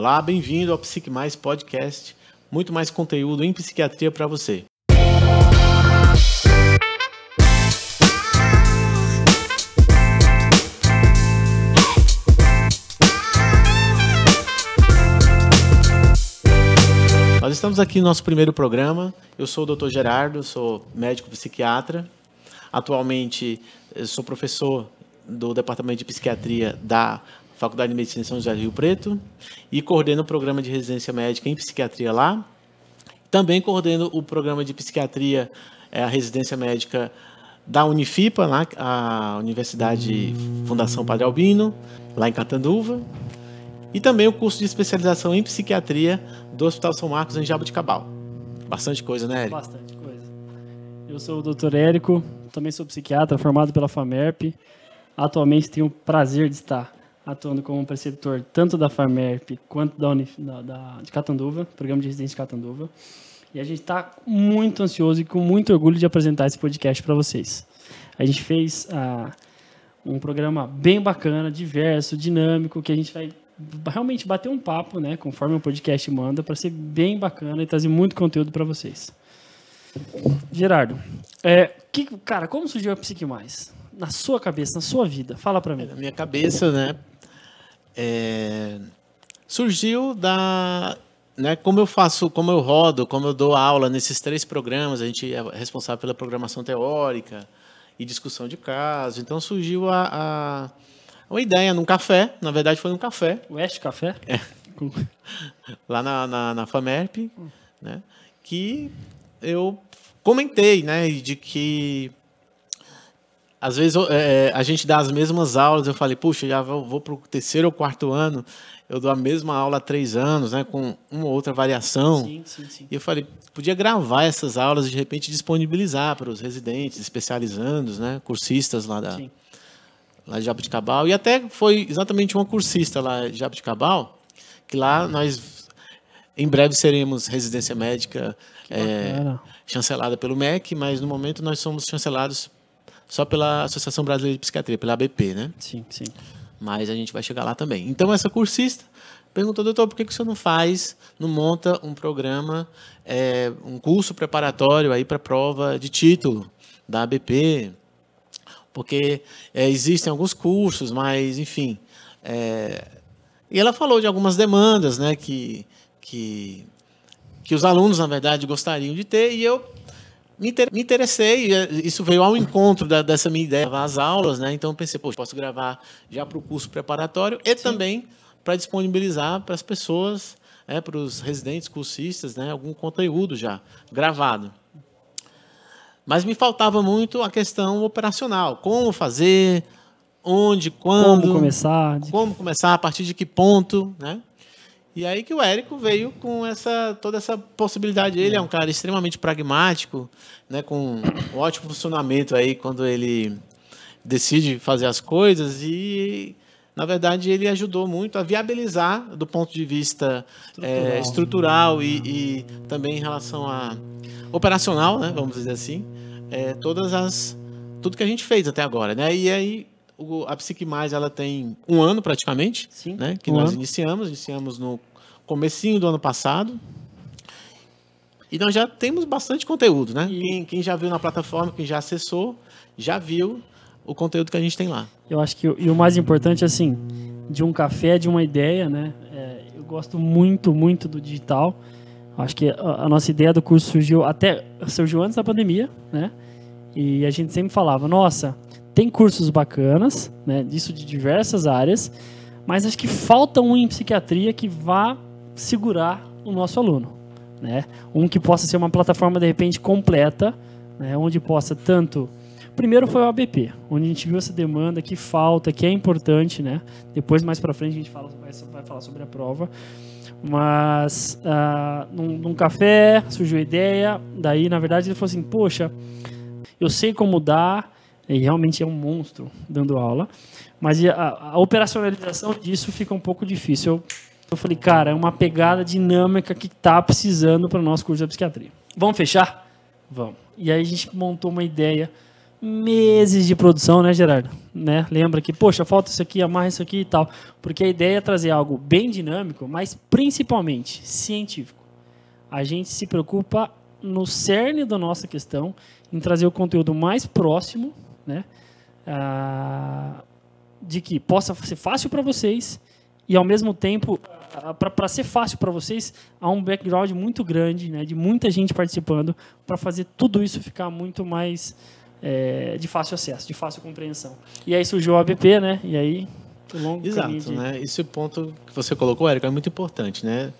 Olá, bem-vindo ao Psique Mais Podcast. Muito mais conteúdo em psiquiatria para você. Nós estamos aqui no nosso primeiro programa. Eu sou o Dr. Gerardo, sou médico psiquiatra. Atualmente sou professor do Departamento de Psiquiatria da Faculdade de Medicina São José do Rio Preto e coordeno o programa de residência médica em psiquiatria lá. Também coordeno o programa de psiquiatria, é, a residência médica da Unifipa, lá, a Universidade Fundação Padre Albino, lá em Catanduva. E também o curso de especialização em psiquiatria do Hospital São Marcos, em Jabuticabal. Bastante coisa, né, Érico? Bastante coisa. Eu sou o Dr. Érico, também sou psiquiatra, formado pela FAMERP. Atualmente tenho o prazer de estar atuando como preceptor tanto da FAMERP quanto da, Unif, da, da, de Catanduva, programa de residência de Catanduva. E a gente está muito ansioso e com muito orgulho de apresentar esse podcast para vocês. A gente fez ah, um programa bem bacana, diverso, dinâmico, que a gente vai realmente bater um papo, né, conforme o podcast manda, para ser bem bacana e trazer muito conteúdo para vocês. Gerardo, é, que, cara, como surgiu a Psique Mais? Na sua cabeça, na sua vida, fala para mim. Na minha cabeça, né, é, surgiu da né, como eu faço, como eu rodo, como eu dou aula nesses três programas, a gente é responsável pela programação teórica e discussão de casos. Então surgiu a, a uma ideia num café, na verdade foi num café. West Café? É. Lá na, na, na FAMERP, né, que eu comentei, né, de que às vezes é, a gente dá as mesmas aulas, eu falei, puxa, já vou, vou para o terceiro ou quarto ano, eu dou a mesma aula há três anos, né, com uma ou outra variação. Sim, sim, sim. E eu falei, podia gravar essas aulas e de repente disponibilizar para os residentes, especializandos, né, cursistas lá da lá de Jabuticabal. E até foi exatamente uma cursista lá de Jabuticabal, que lá nós em breve seremos residência médica é, chancelada pelo MEC, mas no momento nós somos chancelados só pela Associação Brasileira de Psiquiatria, pela ABP, né? Sim, sim. Mas a gente vai chegar lá também. Então, essa cursista perguntou, doutor, por que, que o senhor não faz, não monta um programa, é, um curso preparatório aí para prova de título da ABP? Porque é, existem alguns cursos, mas, enfim. é, E ela falou de algumas demandas né, que, que, que os alunos, na verdade, gostariam de ter, e eu me inter- me interessei, eh, isso veio ao encontro da- dessa minha ideia, gravar as aulas, né? Então eu pensei, poxa, posso gravar já para o curso preparatório e também para disponibilizar para as pessoas, né, para os residentes, cursistas, né, algum conteúdo já gravado. Mas me faltava muito a questão operacional, como fazer, onde, quando, Como começar? como começar, a partir de que ponto, né? E aí que o Érico veio com essa toda essa possibilidade. Ele é um cara extremamente pragmático, né, com um ótimo funcionamento aí quando ele decide fazer as coisas e na verdade ele ajudou muito a viabilizar do ponto de vista eh, estrutural e, e também em relação a operacional, né, vamos dizer assim, eh, todas as tudo que a gente fez até agora, né? E aí o, a Psique Mais ela tem um ano praticamente, Sim, né? Que um nós ano. iniciamos, iniciamos no comecinho do ano passado. E nós já temos bastante conteúdo, né? E- Quem, quem já viu na plataforma, quem já acessou, já viu o conteúdo que a gente tem lá. Eu acho que o- e o mais importante, assim, de um café, de uma ideia, né? É, eu gosto muito, muito do digital. Acho que a, a nossa ideia do curso surgiu até surgiu antes da pandemia, né? E a gente sempre falava, nossa, tem cursos bacanas, né? Disso de diversas áreas, mas acho que falta um em psiquiatria que vá segurar o nosso aluno, né? Um que possa ser uma plataforma de repente completa, né? Onde possa tanto Primeiro foi o ABP, onde a gente viu essa demanda que falta, que é importante, né? Depois, mais para frente, a gente fala, vai, falar sobre a prova. Mas ah, num, num café surgiu a ideia, daí, na verdade, ele falou assim: Poxa, eu sei como dar, e realmente é um monstro dando aula, mas a, a operacionalização disso fica um pouco difícil. Eu, eu falei, cara, é uma pegada dinâmica que tá precisando para o nosso curso de psiquiatria. Vamos fechar? Vamos. E aí a gente montou uma ideia meses de produção, né, Gerardo? Né? Lembra que, poxa, falta isso aqui, amarra isso aqui e tal. Porque a ideia é trazer algo bem dinâmico, mas principalmente científico. A gente se preocupa no cerne da nossa questão, em trazer o conteúdo mais próximo, né? Ah, de que possa ser fácil para vocês e ao mesmo tempo para ser fácil para vocês há um background muito grande né? De muita gente participando para fazer tudo isso ficar muito mais é, de fácil acesso de fácil compreensão. E aí surgiu o ABP né? E aí um longo exato de... né? Esse ponto que você colocou Érico é muito importante né?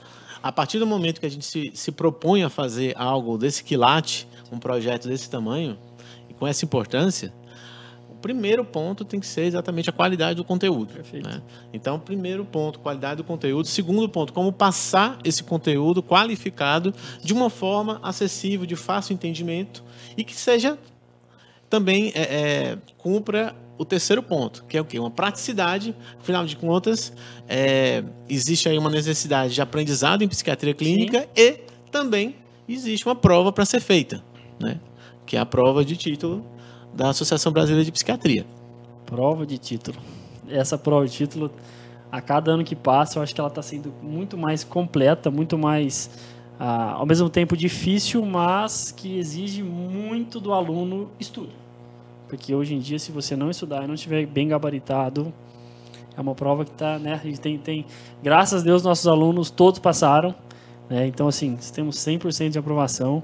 A partir do momento que a gente se, se propõe a fazer algo desse quilate um projeto desse tamanho e com essa importância primeiro ponto tem que ser exatamente a qualidade do conteúdo. Né? Então, primeiro ponto, qualidade do conteúdo. Segundo ponto, como passar esse conteúdo qualificado de uma forma acessível, de fácil entendimento e que seja também é, é, cumpra o terceiro ponto, que é o quê? Uma praticidade. Afinal de contas, é, existe aí uma necessidade de aprendizado em psiquiatria clínica Sim. e também existe uma prova para ser feita, né? que é a prova de título da Associação Brasileira de Psiquiatria. Prova de título. Essa prova de título, a cada ano que passa, eu acho que ela está sendo muito mais completa, muito mais, ah, ao mesmo tempo, difícil, mas que exige muito do aluno estudo. Porque hoje em dia, se você não estudar e não estiver bem gabaritado, é uma prova que está, né? A gente tem, tem, graças a Deus, nossos alunos todos passaram. Né? Então, assim, temos 100% de aprovação.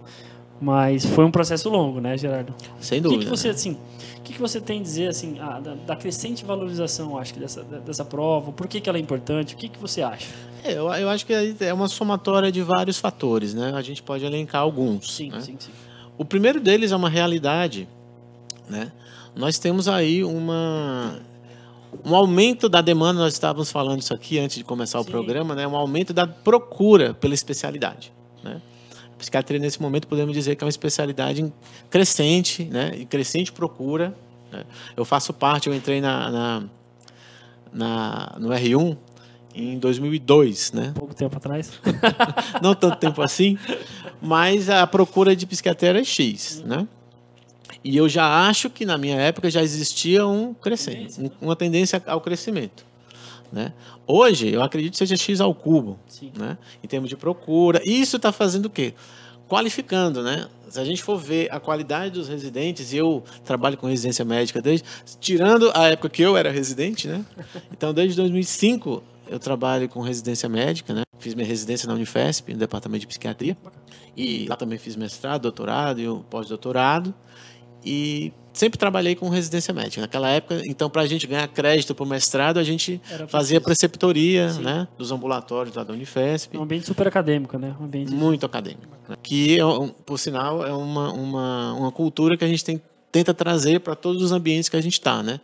Mas foi um processo longo, né, Gerardo? Sem dúvida. O que, que você, assim, o que, que você tem a dizer, assim, a, da, da, crescente valorização, acho que, dessa, dessa prova? Por que, que ela é importante? O que, que você acha? É, eu, eu acho que é uma somatória de vários fatores, né? A gente pode elencar alguns. Sim, né? sim, sim. O primeiro deles é uma realidade, né? Nós temos aí uma um aumento da demanda, nós estávamos falando isso aqui antes de começar Sim. o programa, né? Um aumento da procura pela especialidade, né? Psiquiatria, nesse momento, podemos dizer que é uma especialidade crescente, né? em crescente procura. Né? Eu faço parte, eu entrei na, na, na, no R1 em 2002, né? Pouco tempo atrás. Não tanto tempo assim, mas a procura de psiquiatria é X, né? E eu já acho que na minha época já existia um crescente, uma tendência ao crescimento. Né? Hoje, eu acredito que seja X ao cubo, né? em termos de procura. E isso está fazendo o quê? Qualificando, né? Se a gente for ver a qualidade dos residentes, e eu trabalho com residência médica desde, tirando a época que eu era residente, né? Então, desde 2005, eu trabalho com residência médica, né? Fiz minha residência na Unifesp, no departamento de psiquiatria. E lá também fiz mestrado, doutorado e pós-doutorado. E sempre trabalhei com residência médica. Naquela época, então, para a gente ganhar crédito para o mestrado, a gente fazia preceptoria né, dos ambulatórios lá da Unifesp. Um ambiente super acadêmico, né? Um ambiente... Muito acadêmico. Né? Que, por sinal, é uma, uma, uma cultura que a gente tem, tenta trazer para todos os ambientes que a gente está, né?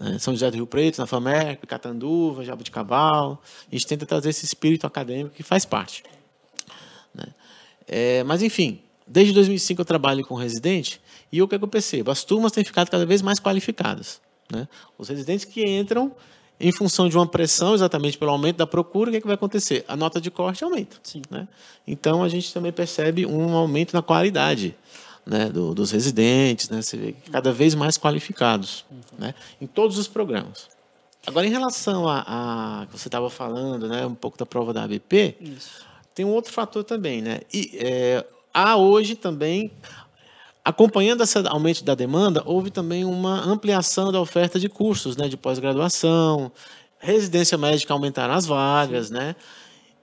É, São José do Rio Preto, na FAMERP, Catanduva, Jabuticabal. A gente tenta trazer esse espírito acadêmico que faz parte. Né? É, mas, enfim, desde 2005 eu trabalho com residente e o que, é que eu percebo? As turmas têm ficado cada vez mais qualificadas. Né? Os residentes que entram em função de uma pressão, exatamente pelo aumento da procura, o que, é que vai acontecer? A nota de corte aumenta. Né? Então, a gente também percebe um aumento na qualidade né, do, dos residentes, né? Você vê cada vez mais qualificados uhum. né, em todos os programas. Agora, em relação a, a que você estava falando, né, um pouco da prova da ABP, Isso. tem um outro fator também. Né? E, é, há hoje também Acompanhando esse aumento da demanda, houve também uma ampliação da oferta de cursos né, de pós-graduação, residência médica aumentaram as vagas, né?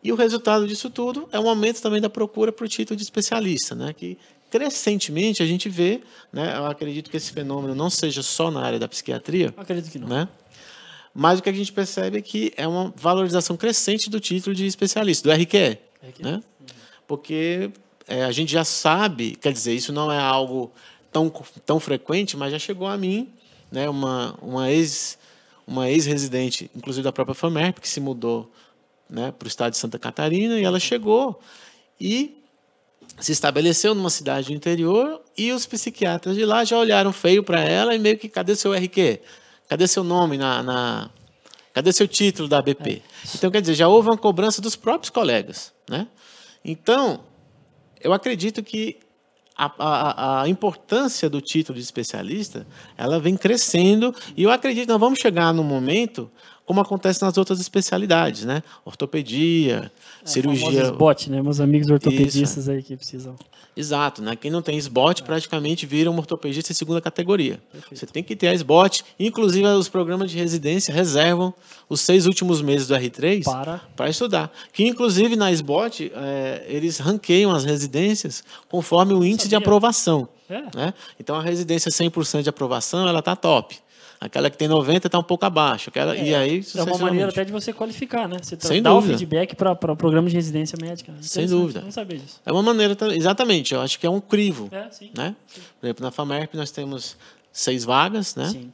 E o resultado disso tudo é um aumento também da procura para o título de especialista, né? Que crescentemente a gente vê, né? Eu acredito que esse fenômeno não seja só na área da psiquiatria. Acredito que não. Né? Mas o que a gente percebe é que é uma valorização crescente do título de especialista, do RQE. RQE. Né? Porque é, a gente já sabe, quer dizer, isso não é algo tão, tão frequente, mas já chegou a mim, né, uma, uma ex uma ex-residente, inclusive da própria FAMERP, que se mudou né, para o estado de Santa Catarina, e ela chegou e se estabeleceu numa cidade do interior e os psiquiatras de lá já olharam feio para ela e meio que cadê seu RQ? Cadê seu nome na, na cadê seu título da ABP? É. Então quer dizer, já houve uma cobrança dos próprios colegas, né? Então, eu acredito que a, a, a, importância do título de especialista ela vem crescendo e eu acredito que nós vamos chegar no momento como acontece nas outras especialidades, né? Ortopedia, é, cirurgia. SBOT, né? Meus amigos ortopedistas Isso. aí que precisam. Exato, né? Quem não tem SBOT é. praticamente vira um ortopedista de segunda categoria. Perfeito. Você tem que ter a SBOT, inclusive os programas de residência reservam os seis últimos meses do R3 para, para estudar. Que inclusive na SBOT é, eles ranqueiam as residências conforme o índice de aprovação. É. Né? Então a residência 100% de aprovação ela está top. Aquela que tem 90 está um pouco abaixo. Aquela, é, e aí, é uma maneira até de você qualificar, né? Você Sem dá dúvida. o feedback para o programa de residência médica. Sem dúvida. Não saber disso. É uma maneira, exatamente, eu acho que é um crivo. É, sim. Né? sim. Por exemplo, na FAMERP nós temos seis vagas, né? Sim.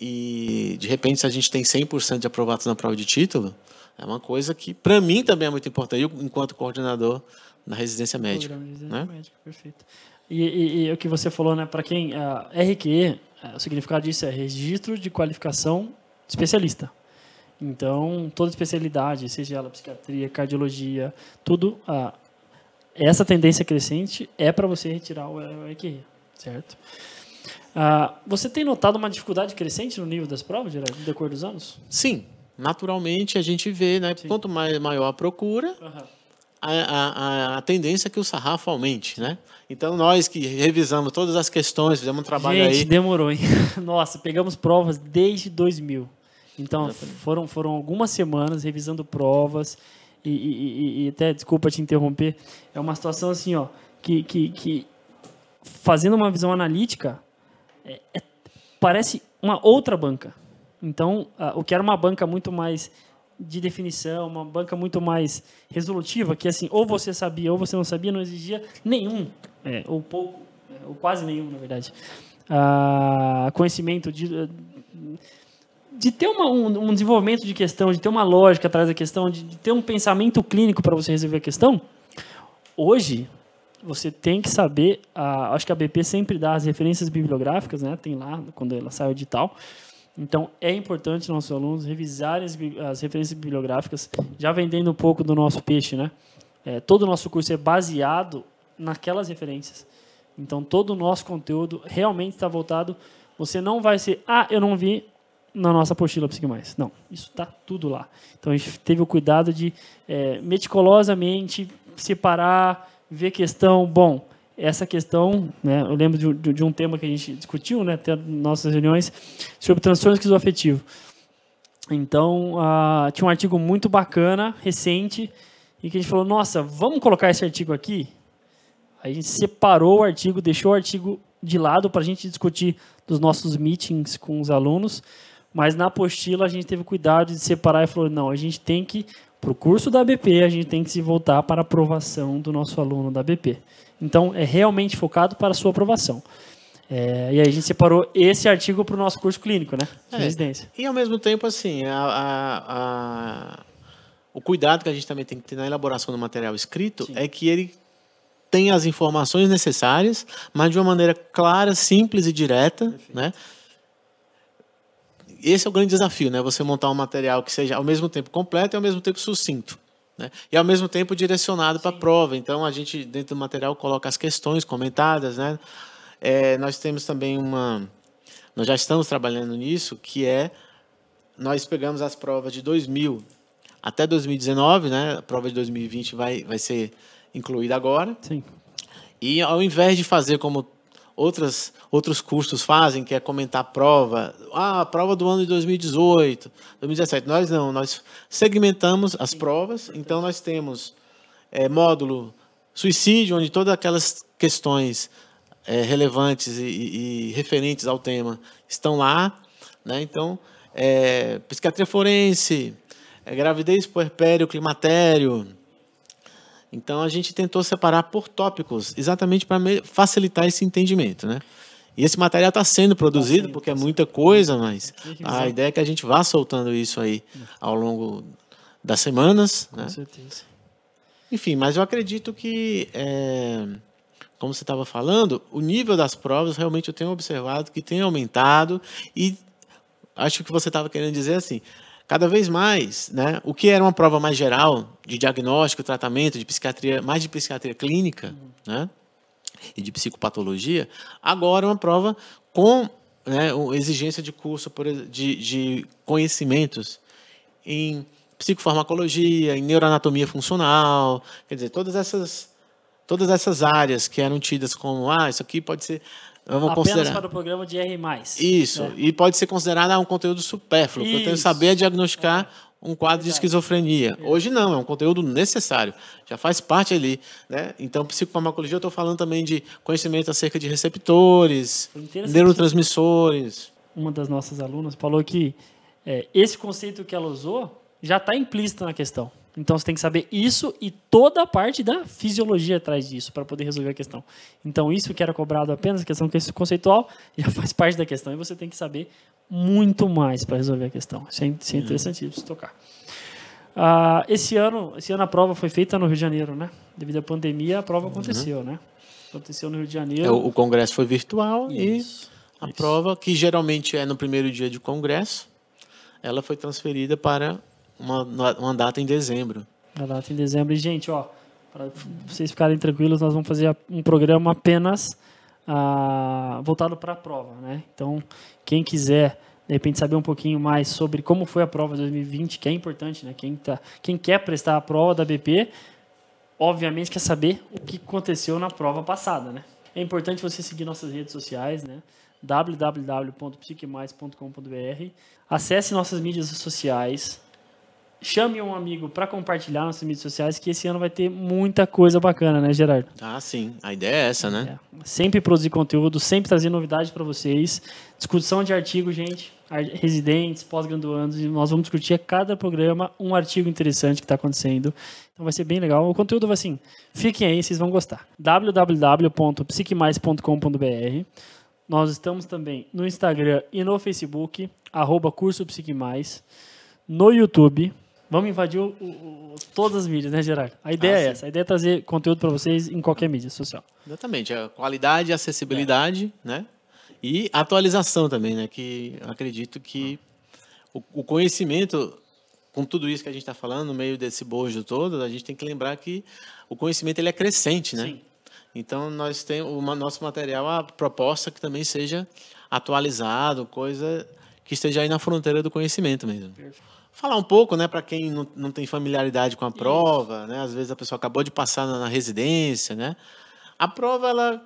E, de repente, se a gente tem 100% de aprovados na prova de título, é uma coisa que, para mim, também é muito importante, eu, enquanto coordenador da residência médica. Programa de residência né? médica, perfeito. E, e, e, o que você falou, né? Para quem. Uh, RQE, uh, o significado disso é Registro de Qualificação Especialista. Então, toda especialidade, seja ela psiquiatria, cardiologia, tudo, uh, essa tendência crescente é para você retirar o RQE, certo? Uh, você tem notado uma dificuldade crescente no nível das provas, Gerardo, no decorrer dos anos? Sim. Naturalmente, a gente vê, né? Sim. Quanto mais, maior a procura, Uhum. A, a, a tendência é que o sarrafo aumente, né? Então, nós que revisamos todas as questões, fizemos um trabalho Gente, aí... demorou, hein? Nossa, pegamos provas desde 2000. Então, Exatamente. foram, foram algumas semanas revisando provas. E, e- e- e até, desculpa te interromper, é uma situação assim, ó, que, que, que fazendo uma visão analítica, é- é- parece uma outra banca. Então, o que era uma banca muito mais de definição, uma banca muito mais resolutiva, que assim, ou você sabia ou você não sabia, não exigia nenhum, é, ou pouco, é, ou quase nenhum, na verdade, ah, conhecimento de, de ter uma, um, um desenvolvimento de questão, de ter uma lógica atrás da questão, de, de ter um pensamento clínico para você resolver a questão. Hoje, você tem que saber, ah, acho que a BP sempre dá as referências bibliográficas, né? Tem lá quando ela sai o edital. Então, é importante nossos alunos revisarem as, as referências bibliográficas, já vendendo um pouco do nosso peixe, né? É, todo o nosso curso é baseado naquelas referências. Então, todo o nosso conteúdo realmente está voltado. Você não vai ser, ah, eu não vi na nossa apostila Psique Mais. Não, isso está tudo lá. Então, a gente teve o cuidado de, é, meticulosamente, separar, ver questão. Bom, essa questão, né, eu lembro de, de- de um tema que a gente discutiu, né, nas nossas reuniões, sobre transtorno esquizoafetivo. Então, ah, tinha um artigo muito bacana, recente, e que a gente falou, nossa, vamos colocar esse artigo aqui? A gente separou o artigo, deixou o artigo de lado para a gente discutir dos nossos meetings com os alunos, mas na apostila a gente teve cuidado de separar e falou, não, a gente tem que, para o curso da BP, a gente tem que se voltar para a aprovação do nosso aluno da BP. Então, é realmente focado para a sua aprovação. É, e aí a gente separou esse artigo para o nosso curso clínico, né? De É. residência. E ao mesmo tempo, assim, a, a- a- o cuidado que a gente também tem que ter na elaboração do material escrito Sim. é que ele tenha as informações necessárias, mas de uma maneira clara, simples e direta, né? Esse é o grande desafio, né? Você montar um material que seja ao mesmo tempo completo e ao mesmo tempo sucinto. Né? E ao mesmo tempo direcionado para a prova. Então a gente, dentro do material, coloca as questões comentadas. Né? É, nós temos também uma. Nós já estamos trabalhando nisso, que é. Nós pegamos as provas de 2000 até 2019, né? a prova de 2020 vai, vai ser incluída agora. Sim. E ao invés de fazer como outras, outros cursos fazem, que é comentar prova, ah, a prova do ano de 2018, 2017, nós não, nós segmentamos as provas, então nós temos é, módulo suicídio, onde todas aquelas questões é, relevantes e, e- referentes ao tema estão lá, né? Então, é, psiquiatria forense, gravidez, puerpério, climatério, então a gente tentou separar por tópicos, exatamente para facilitar esse entendimento, né? E esse material está sendo produzido sendo, porque é tá muita coisa, mas a ideia é que a gente vá soltando isso aí ao longo das semanas, né? Com certeza. Enfim, mas eu acredito que, é, como você estava falando, o nível das provas realmente eu tenho observado que tem aumentado e acho que você estava querendo dizer assim, cada vez mais, né, o que era uma prova mais geral de diagnóstico, tratamento, de psiquiatria, mais de psiquiatria clínica, né, e de psicopatologia, agora uma prova com né, exigência de curso por, de, de conhecimentos em psicofarmacologia, em neuroanatomia funcional, quer dizer, todas essas, todas essas áreas que eram tidas como, ah, isso aqui pode ser Vamos Apenas considerar. para o programa de R+. Isso, é. e pode ser considerado ah, um conteúdo supérfluo, eu tenho que saber diagnosticar é. um quadro Verdade. de esquizofrenia. É. Hoje não, é um conteúdo necessário, já faz parte ali. Né? Então, psicofarmacologia, eu estou falando também de conhecimento acerca de receptores, neurotransmissores. Uma das nossas alunas falou que é, esse conceito que ela usou já está implícito na questão. Então você tem que saber isso e toda a parte da fisiologia atrás disso para poder resolver a questão. Então isso que era cobrado apenas a questão conceitual já faz parte da questão e você tem que saber muito mais para resolver a questão. Isso é, isso é uhum. interessante se tocar. Ah, esse ano, esse ano a prova foi feita no Rio de Janeiro, né? Devido à pandemia, a prova uhum. aconteceu, né? Aconteceu no Rio de Janeiro. É, o, o congresso foi virtual isso, e a isso. prova, que geralmente é no primeiro dia de congresso, ela foi transferida para uma, uma data em dezembro. Uma data em dezembro. E, gente, ó, para vocês ficarem tranquilos, nós vamos fazer um programa apenas ah, voltado para a prova, né? Então, quem quiser de repente saber um pouquinho mais sobre como foi a prova de 2020, que é importante, né? Quem, tá, quem quer prestar a prova da BP, obviamente quer saber o que aconteceu na prova passada, né? É importante você seguir nossas redes sociais, né? www.psiquemais.com.br. Acesse nossas mídias sociais, chame um amigo para compartilhar nas mídias sociais, que esse ano vai ter muita coisa bacana, né, Gerardo? Ah, sim. A ideia é essa, né? É. Sempre produzir conteúdo, sempre trazer novidades para vocês. Discussão de artigos, gente. Residentes, pós-graduandos. Nós vamos discutir a cada programa um artigo interessante que está acontecendo. Então vai ser bem legal. O conteúdo vai assim. Fiquem aí, vocês vão gostar. www.psiquemais.com.br Nós estamos também no Instagram e no Facebook, arroba Curso Psique Mais. No YouTube, Vamos invadir o, o, todas as mídias, né, Gerardo? A ideia ah, é essa. A ideia é trazer conteúdo para vocês em qualquer mídia social. Exatamente. A qualidade, acessibilidade, é. né? E atualização também, né? Que acredito que o, o conhecimento, com tudo isso que a gente está falando, no meio desse bojo todo, a gente tem que lembrar que o conhecimento ele é crescente, né? Sim. Então, nós temos o nosso material, a proposta que também seja atualizado, coisa que esteja aí na fronteira do conhecimento mesmo. Perfeito falar um pouco, né, para quem não, não tem familiaridade com a prova, né? Às vezes a pessoa acabou de passar na, na residência, né? A prova ela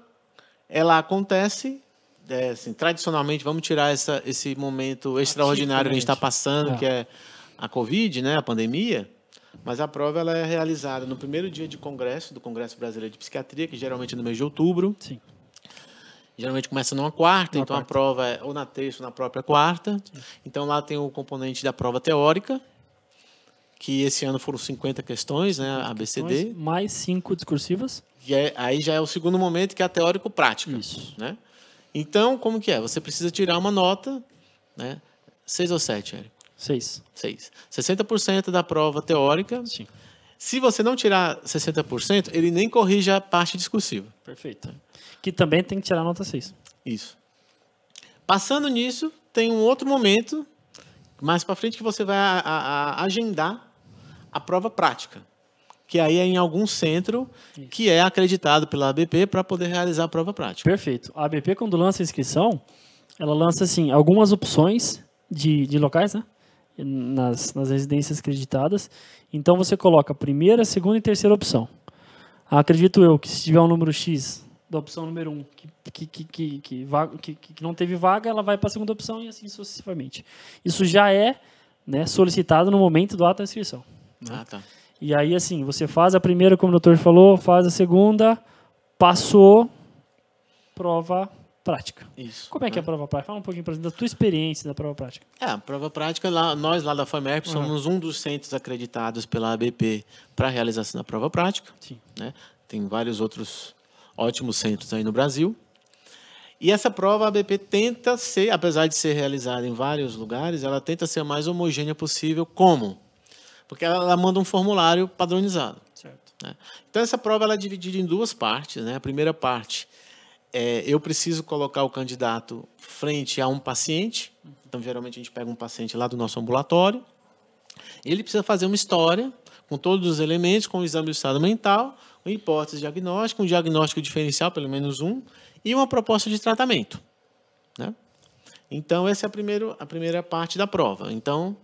ela acontece é, assim, tradicionalmente, vamos tirar essa, esse momento extraordinário que a gente está passando, é. que é a Covid, né, a pandemia, mas a prova ela é realizada no primeiro dia de congresso, do Congresso Brasileiro de Psiquiatria, que geralmente é no mês de outubro. Sim. Geralmente começa numa quarta, então quarta. a prova é ou na terça ou na própria quarta. Sim. Então lá tem o componente da prova teórica, que esse ano foram 50 questões, né, ABCD. Mais cinco discursivas. E é, aí já é o segundo momento, que é a teórico-prática. Isso. Né? Então, como que é? Você precisa tirar uma nota, né? Seis ou sete, Érico? Seis. Seis. 60% da prova teórica. Sim. Se você não tirar 60%, ele nem corrige a parte discursiva. Perfeito que também tem que tirar nota 6. Isso. Passando nisso, tem um outro momento, mais para frente, que você vai a, a, a agendar a prova prática, que aí é em algum centro Isso. que é acreditado pela ABP para poder realizar a prova prática. Perfeito. A ABP, quando lança a inscrição, ela lança assim, algumas opções de, de locais, né? Nas, nas residências acreditadas. Então você coloca a primeira, segunda e terceira opção. Acredito eu que se tiver um número X da opção número 1, um, que, que, que, que, que, que, não teve vaga, ela vai para a segunda opção e assim sucessivamente. Isso já é né, solicitado no momento do ato da inscrição. Né? Ah, tá. E aí, assim, você faz a primeira, como o doutor falou, faz a segunda, passou, prova prática. Isso. Como é que é a prova prática? Fala um pouquinho da tua experiência da prova prática. É, a prova prática, lá, nós lá da FAMERP uhum. somos um dos centros acreditados pela ABP para a realização da prova prática. Sim. Né? Tem vários outros ótimos centros aí no Brasil. E essa prova a ABP tenta ser, apesar de ser realizada em vários lugares, ela tenta ser a mais homogênea possível. Como? Porque ela, ela manda um formulário padronizado. Né? Então essa prova ela é dividida em duas partes. Né? A primeira parte é eu preciso colocar o candidato frente a um paciente. Então geralmente a gente pega um paciente lá do nosso ambulatório. Ele precisa fazer uma história com todos os elementos, com o exame do estado mental, uma hipótese diagnóstica, um diagnóstico diferencial, pelo menos um, e uma proposta de tratamento. Né? Então, essa é a, primeiro, a primeira parte da prova. Então,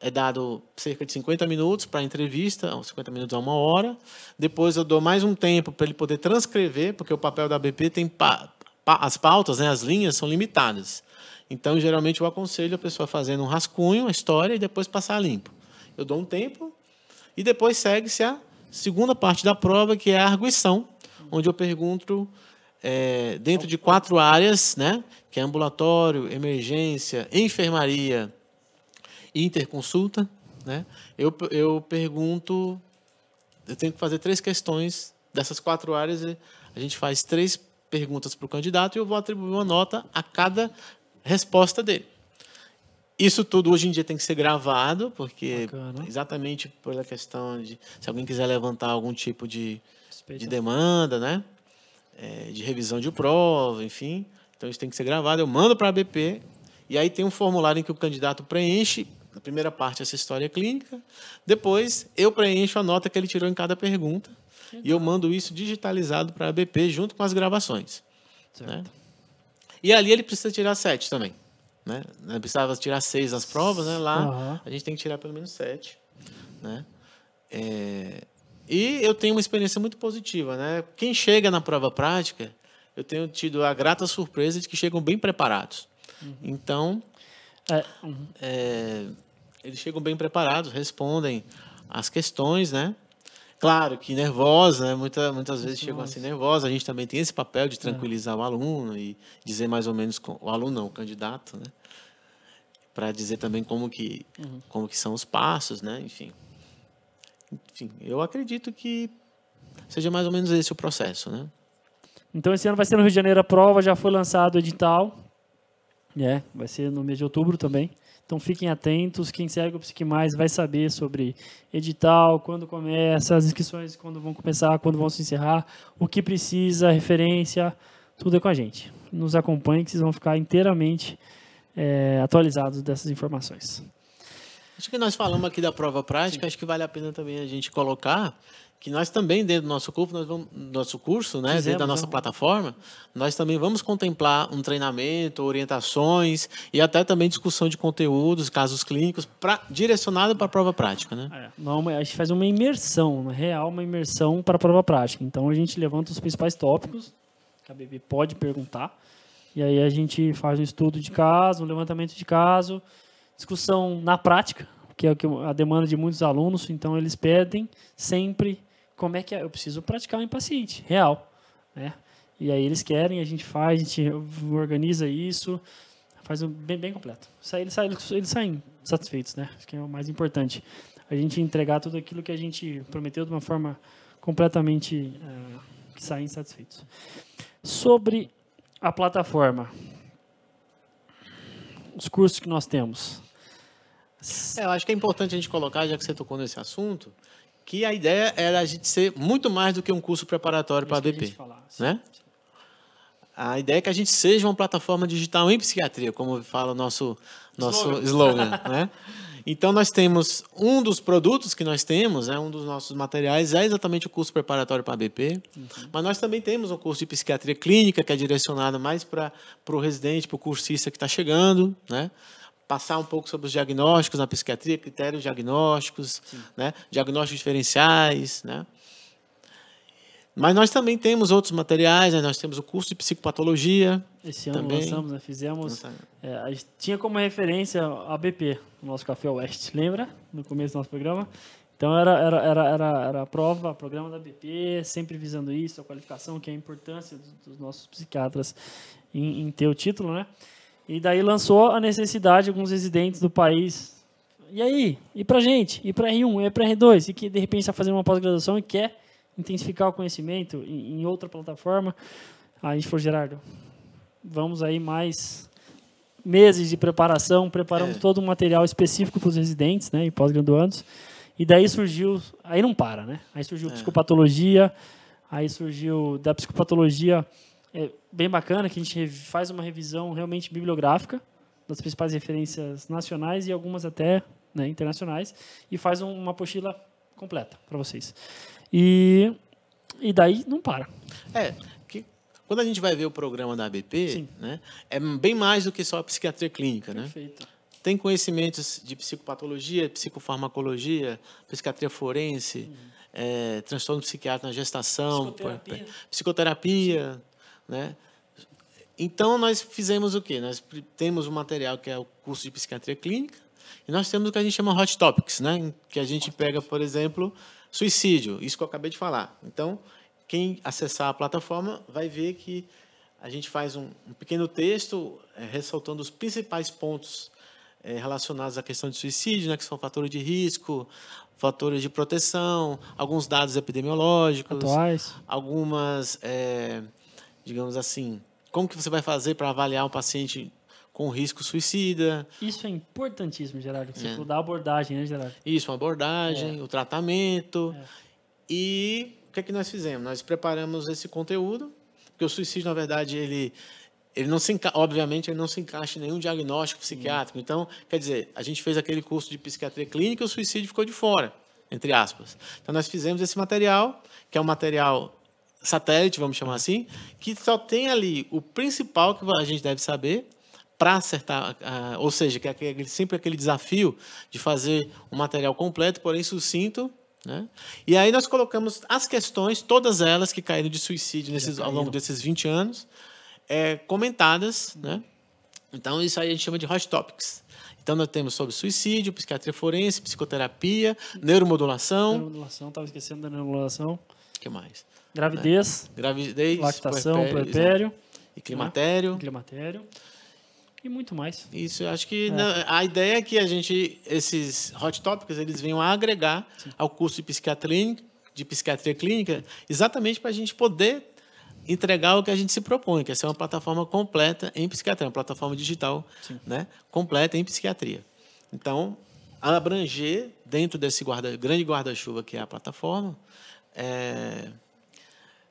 é dado cerca de 50 minutos para a entrevista, 50 minutos a uma hora. Depois eu dou mais um tempo para ele poder transcrever, porque o papel da BP tem pa, pa, as pautas, né, as linhas são limitadas. Então, geralmente eu aconselho a pessoa fazendo um rascunho, a história e depois passar limpo. Eu dou um tempo e depois segue-se a segunda parte da prova, que é a arguição, onde eu pergunto é, dentro de quatro áreas, né, que é ambulatório, emergência, enfermaria interconsulta, né? Eu, eu pergunto, eu tenho que fazer três questões dessas quatro áreas. A gente faz três perguntas para o candidato e eu vou atribuir uma nota a cada resposta dele. Isso tudo hoje em dia tem que ser gravado, porque Bacana. exatamente pela questão de se alguém quiser levantar algum tipo de, de demanda, né? É, de revisão de prova, enfim. Então isso tem que ser gravado. Eu mando para a BP e aí tem um formulário em que o candidato preenche na primeira parte, essa história clínica. Depois, eu preencho a nota que ele tirou em cada pergunta. E eu mando isso digitalizado para a BP junto com as gravações. Né? E ali ele precisa tirar sete também. Né? Precisava tirar seis nas provas, né? lá uhum. a gente tem que tirar pelo menos sete. Né? É... E eu tenho uma experiência muito positiva. Né? Quem chega na prova prática, eu tenho tido a grata surpresa de que chegam bem preparados. Uhum. Então, é. Uhum. É, eles chegam bem preparados, respondem as questões, né? Claro que nervosa, né? Muita, muitas vezes chegam assim nervosa. A gente também tem esse papel de é. tranquilizar o aluno e dizer mais ou menos o aluno não, o candidato, né? Para dizer também como que uhum. como que são os passos, né? Enfim, enfim, eu acredito que seja mais ou menos esse o processo, né? Então esse ano vai ser no Rio de Janeiro a prova, já foi lançado o edital. É, vai ser no mês de outubro também. Então fiquem atentos, quem segue o Psique Mais vai saber sobre edital, quando começa, as inscrições quando vão começar, quando vão se encerrar, o que precisa, referência, tudo é com a gente. Nos acompanhe que vocês vão ficar inteiramente é, atualizados dessas informações. Acho que nós falamos aqui da prova prática, Sim. acho que vale a pena também a gente colocar que nós também, dentro do nosso curso, nós vamos, nosso curso, né, Fizemos, dentro da nossa vamos. plataforma, nós também vamos contemplar um treinamento, orientações e até também discussão de conteúdos, casos clínicos, pra, direcionado para a prova prática. Né? É, não, a gente faz uma imersão, uma real, uma imersão para a prova prática. Então, a gente levanta os principais tópicos que a BB pode perguntar, e aí a gente faz um estudo de caso, um levantamento de caso, discussão na prática, que é a demanda de muitos alunos, então eles pedem sempre como é que é? Eu preciso praticar um impaciente, real. Né? E aí eles querem, a gente faz, a gente organiza isso, faz um bem, bem completo. Eles saem, eles saem satisfeitos, né? Acho que é o mais importante. A gente entregar tudo aquilo que a gente prometeu de uma forma completamente é, que saem satisfeitos. Sobre a plataforma, os cursos que nós temos. É, eu acho que é importante a gente colocar, já que você tocou nesse assunto, que a ideia era a gente ser muito mais do que um curso preparatório para a BP. né? A ideia é que a gente seja uma plataforma digital em psiquiatria, como fala o nosso, nosso slogan. slogan né? Então, nós temos um dos produtos que nós temos, né, um dos nossos materiais, é exatamente o curso preparatório para a BP. Uhum. Mas nós também temos um curso de psiquiatria clínica, que é direcionado mais para o residente, para o cursista que está chegando. Né? Passar um pouco sobre os diagnósticos na psiquiatria, critérios diagnósticos, né? diagnósticos diferenciais, né? Mas nós também temos outros materiais, né? nós temos o curso de psicopatologia. Esse ano também. lançamos, né? fizemos. É, a gente tinha como referência a BP, o nosso Café Oeste, lembra? No começo do nosso programa. Então era, era, era, era, era a prova, programa da BP, sempre visando isso, a qualificação, que é a importância dos, dos nossos psiquiatras em, em ter o título, né? E daí lançou a necessidade de alguns residentes do país. E aí? E pra gente? E pra R1? E pra R2? E que de repente está fazendo uma pós-graduação e quer intensificar o conhecimento em, em outra plataforma. Aí a gente falou, Gerardo, vamos aí mais meses de preparação, preparamos é. todo um material específico para os residentes né, e pós-graduandos. E daí surgiu, aí não para, né? Aí surgiu é. psicopatologia, aí surgiu da psicopatologia é bem bacana que a gente faz uma revisão realmente bibliográfica das principais referências nacionais e algumas até né, internacionais e faz uma apostila completa para vocês. E, e daí não para. É, que quando a gente vai ver o programa da ABP, Sim. né, é bem mais do que só a psiquiatria clínica, né? Perfeito. Tem conhecimentos de psicopatologia, psicofarmacologia, psiquiatria forense, é, transtorno psiquiátrico na gestação, Psicoterapia. psicoterapia, né? Então nós fizemos o quê? Nós temos um material que é o curso de psiquiatria clínica e nós temos o que a gente chama hot topics, né? Que a gente pega, por exemplo, suicídio, isso que eu acabei de falar. Então, quem acessar a plataforma vai ver que a gente faz um, um pequeno texto eh, ressaltando os principais pontos eh, relacionados à questão de suicídio, né, que são fatores de risco, fatores de proteção, alguns dados epidemiológicos, Atuais. algumas, eh, digamos assim, como que você vai fazer para avaliar um paciente com risco suicida, Isso é importantíssimo, Gerardo. Você É. falou da abordagem, né, Gerardo? isso, uma abordagem, o tratamento. É. E o que é que nós fizemos? Nós preparamos esse conteúdo, porque o suicídio, na verdade, ele, ele não se enca... obviamente, ele não se encaixa em nenhum diagnóstico psiquiátrico. Então, quer dizer, a gente fez aquele curso de psiquiatria clínica e o suicídio ficou de fora, entre aspas. Então, nós fizemos esse material, que é um material satélite, vamos chamar assim, que só tem ali o principal que a gente deve saber para acertar, ah, ou seja, que é aquele, sempre aquele desafio de fazer um material completo, porém sucinto, né? E aí nós colocamos as questões, todas elas que caíram de suicídio nesses, ao longo desses 20 anos, é, comentadas, né? Então isso aí a gente chama de hot topics. Então nós temos sobre suicídio, psiquiatria forense, psicoterapia, neuromodulação, Neuromodulação, estava esquecendo da neuromodulação. o que mais? Gravidez, Gravidez, lactação, puerpério, e climatério. climatério. E muito mais. Isso, eu acho que na- a ideia é que a gente, esses hot topics, eles venham a agregar ao curso de psiquiatria, de psiquiatria clínica, exatamente para a gente poder entregar o que a gente se propõe, que é ser uma plataforma completa em psiquiatria, uma plataforma digital né, completa em psiquiatria. Então, abranger dentro desse guarda, grande guarda-chuva que é a plataforma, é,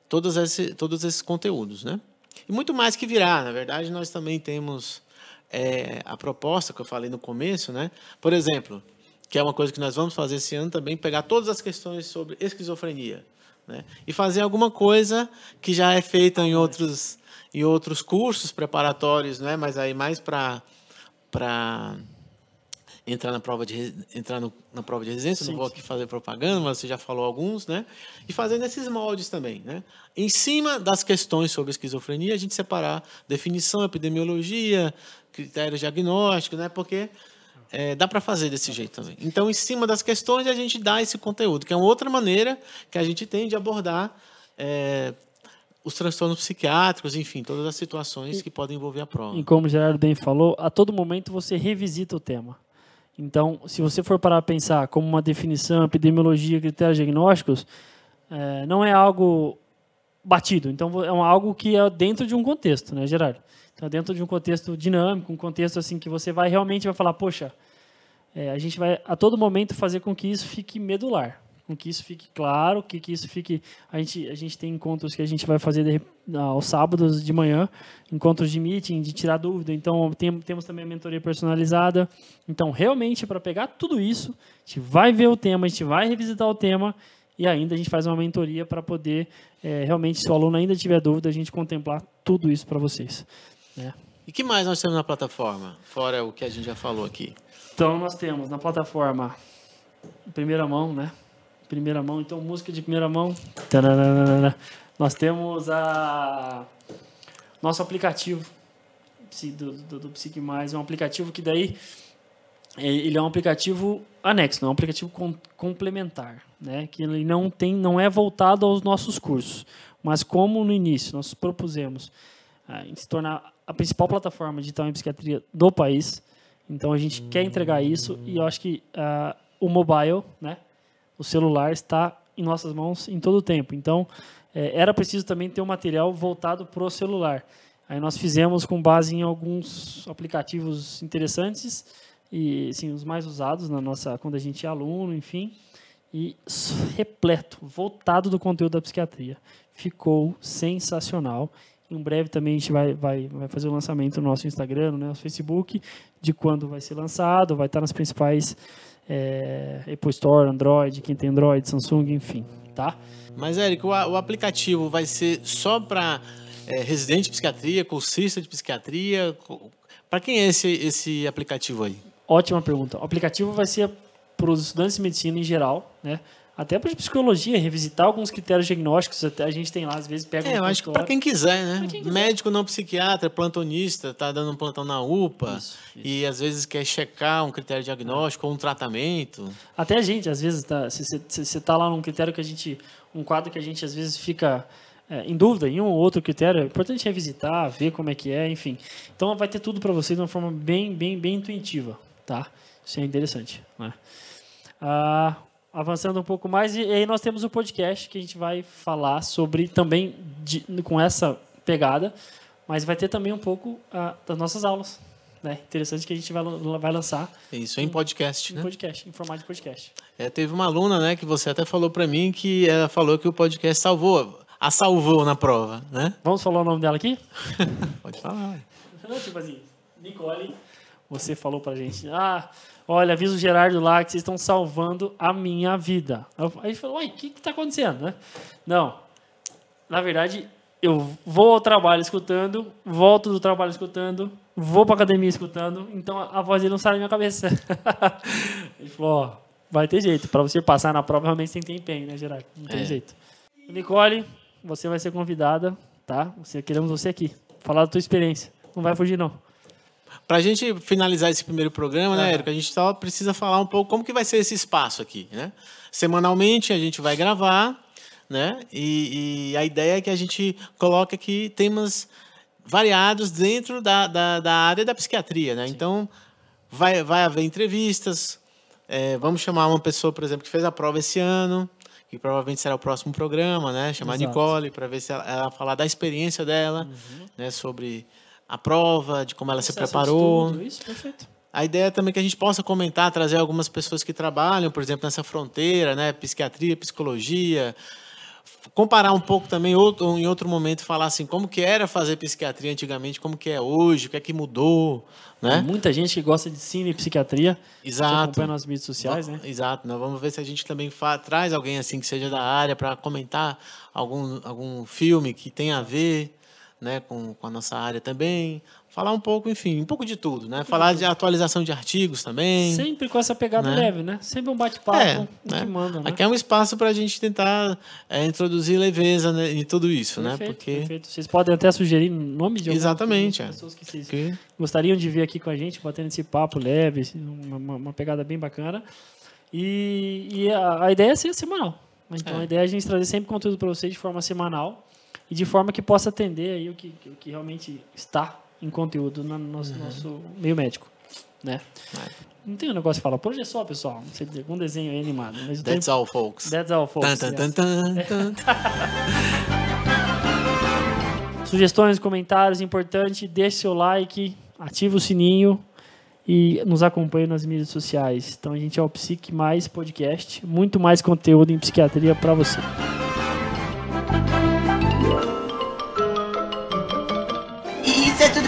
todos, esse, todos esses conteúdos, né? E muito mais que virá. Na verdade, nós também temos é, a proposta que eu falei no começo, né? Por exemplo, que é uma coisa que nós vamos fazer esse ano também, pegar todas as questões sobre esquizofrenia, né? E fazer alguma coisa que já é feita em outros em outros cursos preparatórios, né? Mas aí mais para para entrar na prova de entrar no- na prova de residência, Sim, não vou aqui fazer propaganda, mas você já falou alguns, né? E fazendo esses moldes também, né? Em cima das questões sobre esquizofrenia, a gente separar definição, epidemiologia, critérios diagnósticos, né? Porque é, dá para fazer desse jeito também. Então, em cima das questões, a gente dá esse conteúdo, que é uma outra maneira que a gente tem de abordar é, os transtornos psiquiátricos, enfim, todas as situações que podem envolver a prova. E como o Gerardo bem falou, a todo momento você revisita o tema. Então, se você for parar a pensar como uma definição, epidemiologia, critérios diagnósticos, eh, não é algo batido. Então, é algo que é dentro de um contexto, né, Gerardo? Então, é dentro de um contexto dinâmico, um contexto assim que você vai realmente vai falar, poxa, eh, a gente vai a todo momento fazer com que isso fique medular, com que isso fique claro, que, que isso fique. A gente, a gente tem encontros que a gente vai fazer de rep- aos sábados de manhã, encontros de meeting, de tirar dúvida. Então, tem, temos também a mentoria personalizada. Então, realmente, para pegar tudo isso, a gente vai ver o tema, a gente vai revisitar o tema e ainda a gente faz uma mentoria para poder, eh, realmente, se o aluno ainda tiver dúvida, a gente contemplar tudo isso para vocês. né? E que mais nós temos na plataforma, fora o que a gente já falou aqui? Então, nós temos na plataforma primeira mão, né? Primeira mão, então música de primeira mão. Nós temos a nosso aplicativo do, do, do Psique Mais, é um aplicativo que daí é, ele é um aplicativo anexo, não é um aplicativo com- complementar, né? Que ele não tem, não é voltado aos nossos cursos, mas como no início nós propusemos ah, se tornar a principal plataforma digital em psiquiatria do país, então a gente quer entregar isso e eu acho que ah, o mobile, né? O celular está em nossas mãos em todo o tempo. Então eh, era preciso também ter um material voltado para o celular. Aí nós fizemos com base em alguns aplicativos interessantes e os mais usados na nossa quando a gente é aluno, enfim, e repleto, voltado do conteúdo da psiquiatria. Ficou sensacional. Em breve também a gente vai, vai, vai fazer o lançamento no nosso Instagram, no nosso Facebook, de quando vai ser lançado, vai estar nas principais é, Apple Store, Android, quem tem Android, Samsung, enfim, tá? Mas, Érico, o, o aplicativo vai ser só para é, residente de psiquiatria, cursista de psiquiatria? Para quem é esse, esse aplicativo aí? Ótima pergunta. O aplicativo vai ser para os estudantes de medicina em geral, né? Até para psicologia, revisitar alguns critérios diagnósticos, até a gente tem lá, às vezes pega É, um eu acho que para quem quiser, né? quem quiser. Médico não psiquiatra, plantonista, tá dando um plantão na UPA Isso, e às vezes quer checar um critério diagnóstico ou um tratamento. Até a gente, às vezes, tá, se você está lá num critério que a gente, um quadro que a gente às vezes fica é, em dúvida em um ou outro critério, é importante revisitar, ver como é que é, enfim. Então vai ter tudo para vocês de uma forma bem, bem, bem intuitiva, tá? Isso é interessante, né? Ah, avançando um pouco mais, e aí nós temos o podcast que a gente vai falar sobre também de- com essa pegada, mas vai ter também um pouco ah, das nossas aulas, né? Interessante que a gente vai, vai lançar Isso, em podcast, em né? podcast, em formato de podcast. É, teve uma aluna, né, que você até falou para mim que ela falou que o podcast salvou, a salvou na prova, né? Vamos falar o nome dela aqui? Pode falar. Não, tipo assim, Nicole, você falou pra gente, ah, olha, avisa o Gerardo lá que vocês estão salvando a minha vida. Aí gente falou, uai, o que que tá acontecendo, né? Não, na verdade, eu vou ao trabalho escutando, volto do trabalho escutando, vou pra academia escutando, então a voz dele não sai da minha cabeça. Ele falou, ó, vai ter jeito, pra você passar na prova, realmente você tem que ter empenho, né, Gerardo? Não tem É. jeito. Nicole, você vai ser convidada, tá? Você, queremos você aqui, falar da tua experiência. Não vai fugir, não. Pra gente finalizar esse primeiro programa, né. Érico, a gente só precisa falar um pouco como que vai ser esse espaço aqui, né? Semanalmente a gente vai gravar, né? E, e a ideia é que a gente coloque aqui temas variados dentro da, da, da área da psiquiatria, né? Então, vai, vai haver entrevistas, é, vamos chamar uma pessoa, por exemplo, que fez a prova esse ano, que provavelmente será o próximo programa, né? Chamar a Exato. Nicole para ver se ela, ela falar da experiência dela, né? Sobre a prova, de como ela se preparou. estudo, Isso, perfeito. A ideia é também que a gente possa comentar, trazer algumas pessoas que trabalham, por exemplo, nessa fronteira, né? Psiquiatria, psicologia. Comparar um pouco também, outro, em outro momento, falar assim, como que era fazer psiquiatria antigamente, como que é hoje, o que é que mudou, Tem né? muita gente que gosta de cine e psiquiatria. Exato. acompanha nas mídias sociais, né? Exato. Nós vamos ver se a gente também traz alguém assim que seja da área para comentar algum, algum filme que tenha a ver né, com, com a nossa área também. Falar um pouco, enfim, um pouco de tudo, né? Falar de atualização de artigos também. Sempre com essa pegada Né? leve, né? Sempre um bate-papo É, né? que manda, né? Aqui é um espaço para a gente tentar é, introduzir leveza né, em tudo isso, né? Perfeito, Porque, perfeito. Vocês podem até sugerir nome de algumas Exatamente, é. pessoas que vocês porque gostariam de ver aqui com a gente, batendo esse papo leve, uma, uma- pegada bem bacana. E, e a, a ideia é ser semanal. Então É. a ideia é a gente trazer sempre conteúdo para vocês de forma semanal e de forma que possa atender aí o que, o que realmente está em conteúdo no nosso, nosso meio médico. Né? É. Não tem um negócio que fala, por hoje é só, pessoal. Não sei dizer, algum desenho aí animado. Mas o that's tempo- all, folks. That's all, folks. Tan, tan, tan, tan, tan. Sugestões, comentários, importante, deixe seu like, ative o sininho e nos acompanhe nas mídias sociais. Então a gente é o Psique Mais Podcast, muito mais conteúdo em psiquiatria para você.